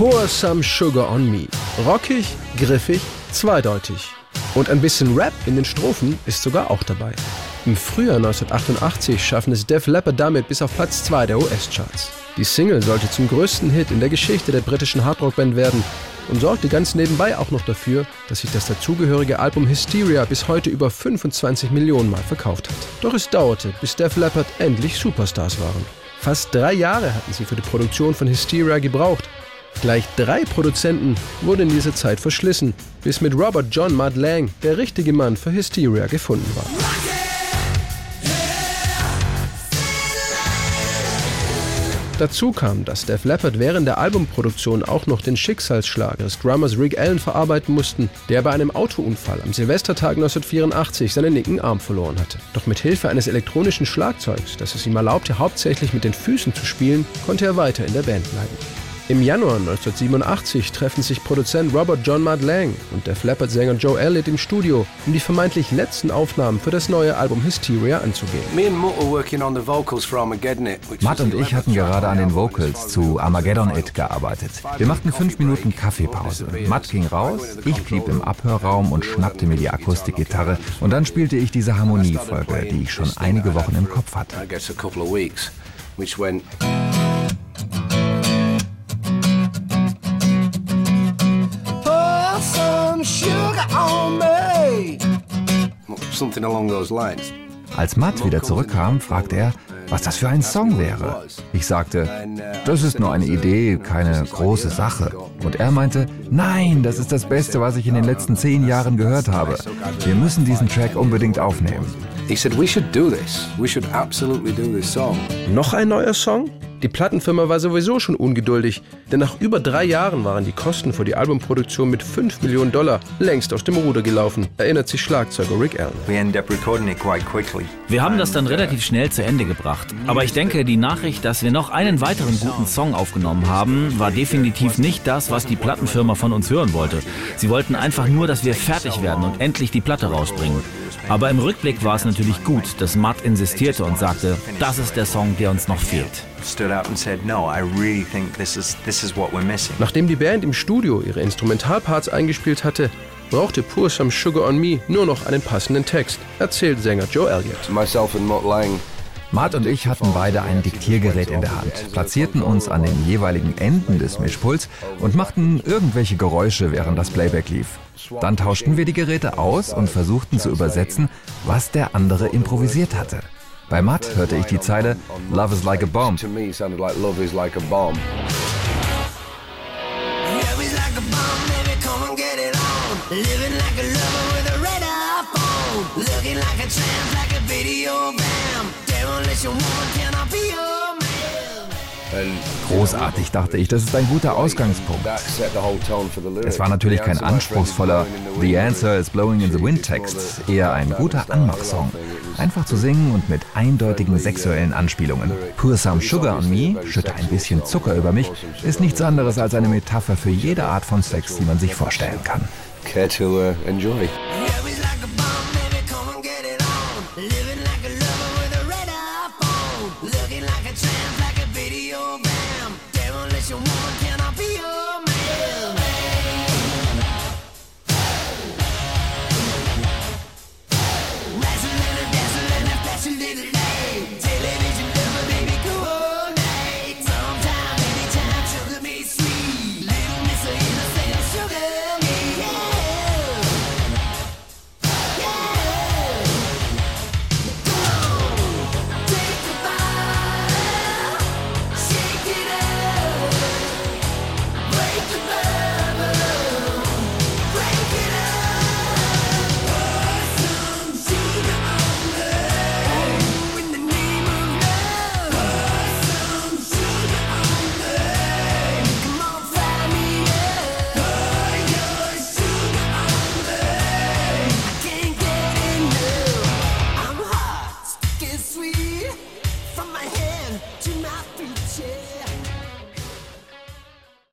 Pour Some Sugar on Me. Rockig, griffig, zweideutig. Und ein bisschen Rap in den Strophen ist sogar auch dabei. Im Frühjahr 1988 schaffen es Def Leppard damit bis auf Platz 2 der US-Charts. Die Single sollte zum größten Hit in der Geschichte der britischen Hardrock-Band werden und sorgte ganz nebenbei auch noch dafür, dass sich das dazugehörige Album Hysteria bis heute über 25 Millionen Mal verkauft hat. Doch es dauerte, bis Def Leppard endlich Superstars waren. Fast drei Jahre hatten sie für die Produktion von Hysteria gebraucht. Gleich drei Produzenten wurden in dieser Zeit verschlissen, bis mit Robert John Mudd Lang der richtige Mann für Hysteria gefunden war. Dazu kam, dass Def Leppard während der Albumproduktion auch noch den Schicksalsschlag des Drummers Rick Allen verarbeiten mussten, der bei einem Autounfall am Silvestertag 1984 seinen linken Arm verloren hatte. Doch mit Hilfe eines elektronischen Schlagzeugs, das es ihm erlaubte, hauptsächlich mit den Füßen zu spielen, konnte er weiter in der Band bleiben. Im Januar 1987 treffen sich Produzent Robert John Mudd Lang und der Flappert-Sänger Joe Elliott im Studio, um die vermeintlich letzten Aufnahmen für das neue Album Hysteria anzugehen. Matt und ich hatten gerade an den Vocals zu Armageddon It gearbeitet. Wir machten fünf Minuten Kaffeepause. Matt ging raus, ich blieb im Abhörraum und schnappte mir die Akustikgitarre und dann spielte ich diese Harmoniefolge, die ich schon einige Wochen im Kopf hatte. Als Matt wieder zurückkam, fragte er, was das für ein Song wäre. Ich sagte, das ist nur eine Idee, keine große Sache. Und er meinte, nein, das ist das Beste, was ich in den letzten zehn Jahren gehört habe. Wir müssen diesen Track unbedingt aufnehmen. Noch ein neuer Song? Die Plattenfirma war sowieso schon ungeduldig, denn nach über drei Jahren waren die Kosten für die Albumproduktion mit 5 Millionen Dollar längst aus dem Ruder gelaufen, erinnert sich Schlagzeuger Rick Allen. Wir haben das dann relativ schnell zu Ende gebracht. Aber ich denke, die Nachricht, dass wir noch einen weiteren guten Song aufgenommen haben, war definitiv nicht das, was die Plattenfirma von uns hören wollte. Sie wollten einfach nur, dass wir fertig werden und endlich die Platte rausbringen. Aber im Rückblick war es natürlich gut, dass Matt insistierte und sagte, das ist der Song, der uns noch fehlt. Nachdem die Band im Studio ihre Instrumentalparts eingespielt hatte, brauchte Pour Some Sugar on Me nur noch einen passenden Text, erzählt Sänger Joe Elliott. Matt und ich hatten beide ein Diktiergerät in der Hand, platzierten uns an den jeweiligen Enden des Mischpuls und machten irgendwelche Geräusche, während das Playback lief. Dann tauschten wir die Geräte aus und versuchten zu übersetzen, was der andere improvisiert hatte. Bei Matt hörte ich die Zeile Love is like a bomb. Living like a lover with a red iPhone. Looking like a tramp, Großartig, dachte ich. Das ist ein guter Ausgangspunkt. Es war natürlich kein anspruchsvoller The Answer is Blowing in the Wind Text, eher ein guter Anmachsong. Einfach zu singen und mit eindeutigen sexuellen Anspielungen. Pour Some Sugar on Me, schütte ein bisschen Zucker über mich, ist nichts anderes als eine Metapher für jede Art von Sex, die man sich vorstellen kann. Care to uh, enjoy. Looking like a tramp, like a video bam. Demolition one, can I be your